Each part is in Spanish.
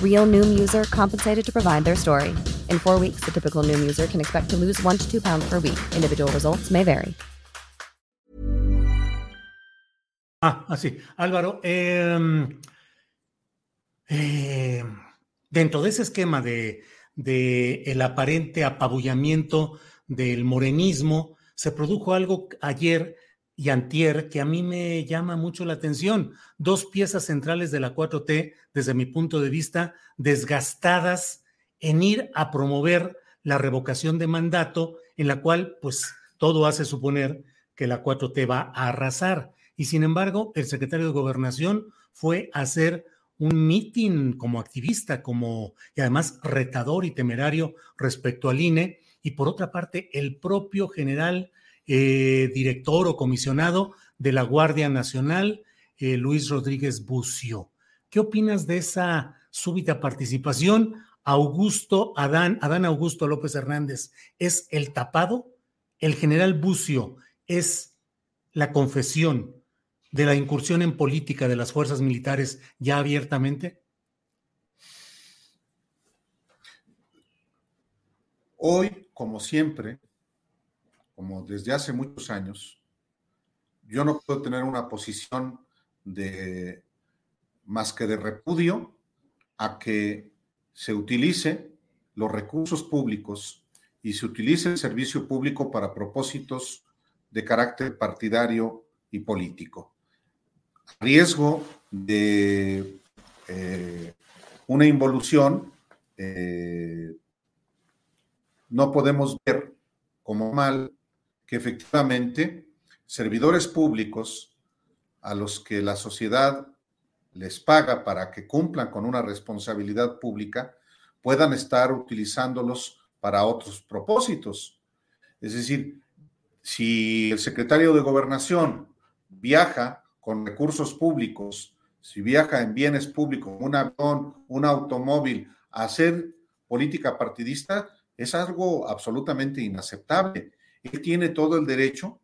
Real Noom user compensated to provide their story. In four weeks, the typical Noom user can expect to lose one to two pounds per week. Individual results may vary. Ah, así. Álvaro, eh, eh, dentro de ese esquema de, de el aparente apabullamiento del morenismo, se produjo algo ayer y antier que a mí me llama mucho la atención. Dos piezas centrales de la 4T, desde mi punto de vista, desgastadas en ir a promover la revocación de mandato, en la cual, pues, todo hace suponer que la 4T va a arrasar. Y sin embargo, el secretario de Gobernación fue a hacer un mitin como activista, como y además retador y temerario respecto al INE. Y por otra parte, el propio general eh, director o comisionado de la Guardia Nacional, eh, Luis Rodríguez Bucio. ¿Qué opinas de esa súbita participación? Augusto Adán, Adán Augusto López Hernández, ¿es el tapado? El general Bucio es la confesión de la incursión en política de las fuerzas militares ya abiertamente? Hoy, como siempre, como desde hace muchos años, yo no puedo tener una posición de más que de repudio a que se utilice los recursos públicos y se utilice el servicio público para propósitos de carácter partidario y político. A riesgo de eh, una involución, eh, no podemos ver como mal que efectivamente servidores públicos a los que la sociedad les paga para que cumplan con una responsabilidad pública puedan estar utilizándolos para otros propósitos. Es decir, si el secretario de gobernación viaja con recursos públicos, si viaja en bienes públicos, un avión, un automóvil, a hacer política partidista, es algo absolutamente inaceptable. Él tiene todo el derecho,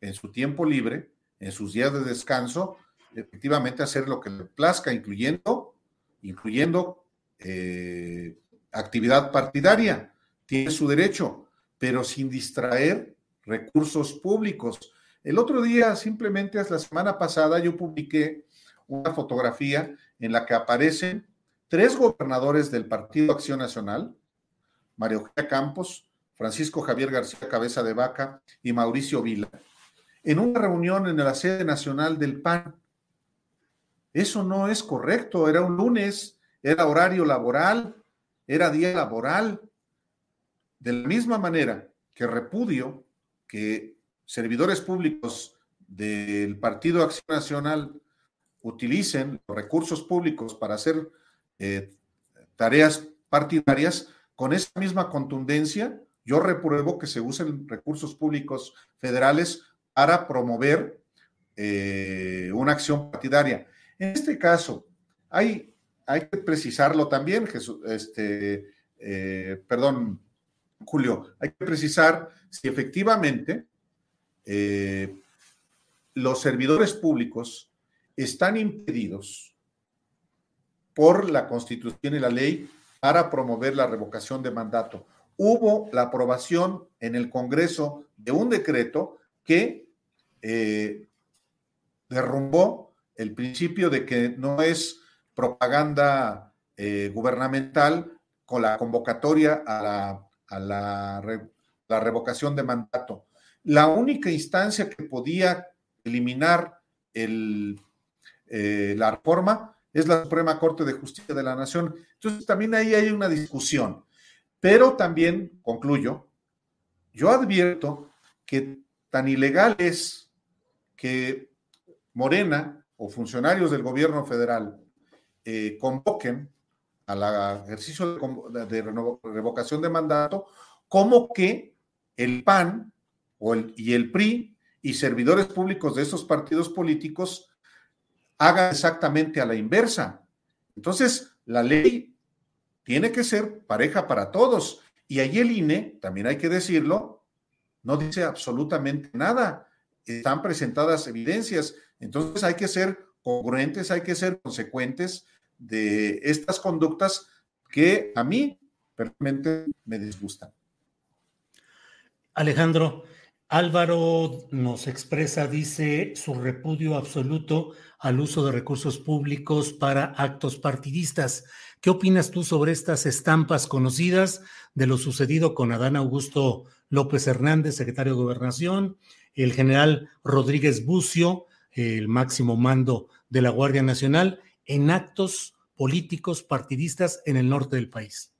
en su tiempo libre, en sus días de descanso, efectivamente hacer lo que le plazca, incluyendo, incluyendo eh, actividad partidaria. Tiene su derecho, pero sin distraer recursos públicos. El otro día, simplemente la semana pasada, yo publiqué una fotografía en la que aparecen tres gobernadores del Partido Acción Nacional, María Eugenia Campos, Francisco Javier García Cabeza de Vaca y Mauricio Vila, en una reunión en la sede nacional del PAN. Eso no es correcto, era un lunes, era horario laboral, era día laboral. De la misma manera que repudio que servidores públicos del Partido Acción Nacional utilicen los recursos públicos para hacer eh, tareas partidarias, con esa misma contundencia yo repruebo que se usen recursos públicos federales para promover eh, una acción partidaria. En este caso, hay, hay que precisarlo también, Jesús, este, eh, perdón, Julio, hay que precisar si efectivamente eh, los servidores públicos están impedidos por la Constitución y la ley para promover la revocación de mandato hubo la aprobación en el Congreso de un decreto que eh, derrumbó el principio de que no es propaganda eh, gubernamental con la convocatoria a la, revocación de mandato. La única instancia que podía eliminar el, eh, la reforma es la Suprema Corte de Justicia de la Nación. Entonces, también ahí hay una discusión. Pero también, concluyo, yo advierto que tan ilegal es que Morena o funcionarios del gobierno federal eh, convoquen al ejercicio de, revocación de mandato, como que el PAN y el PRI y servidores públicos de esos partidos políticos hagan exactamente a la inversa. Entonces, la ley tiene que ser pareja para todos. Y ahí el INE, también hay que decirlo, no dice absolutamente nada. Están presentadas evidencias. Entonces hay que ser congruentes, hay que ser consecuentes de estas conductas que a mí personalmente me disgustan. Alejandro, Álvaro nos expresa, dice, su repudio absoluto al uso de recursos públicos para actos partidistas. ¿Qué opinas tú sobre estas estampas conocidas de lo sucedido con Adán Augusto López Hernández, secretario de Gobernación, el general Rodríguez Bucio, el máximo mando de la Guardia Nacional, en actos políticos partidistas en el norte del país?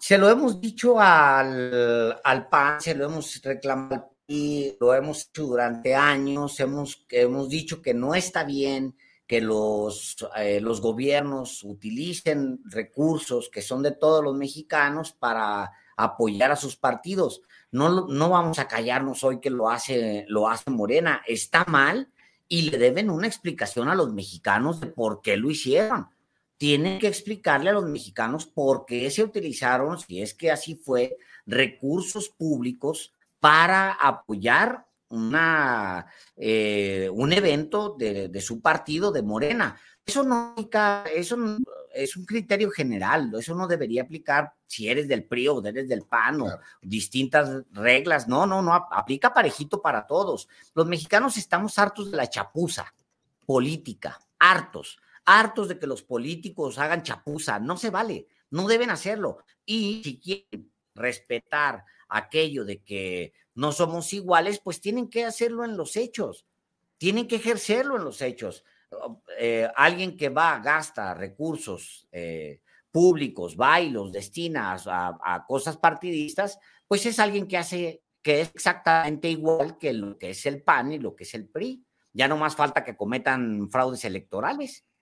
Se lo hemos dicho al, al PAN, se lo hemos reclamado y lo hemos hecho durante años, hemos, hemos dicho que no está bien que los, eh, los gobiernos utilicen recursos que son de todos los mexicanos para apoyar a sus partidos. No, no vamos a callarnos hoy que lo hace, lo hace Morena. Está mal, y le deben una explicación a los mexicanos de por qué lo hicieron. Tienen que explicarle a los mexicanos por qué se utilizaron, si es que así fue, recursos públicos para apoyar una, eh, un evento de, de, su partido de Morena. Eso no, eso no, es un criterio general, eso no debería aplicar si eres del PRI o eres del PAN o distintas reglas, no, no, no, aplica parejito para todos. Los mexicanos estamos hartos de la chapuza política, hartos, hartos de que los políticos hagan chapuza, no se vale, no deben hacerlo. Y si quieren respetar aquello de que no somos iguales, pues tienen que hacerlo en los hechos, tienen que ejercerlo en los hechos. Eh, alguien que va, gasta recursos eh, públicos, va y los destina a, cosas partidistas, pues es alguien que hace, que es exactamente igual que lo que es el PAN y lo que es el PRI. Ya no más falta que cometan fraudes electorales.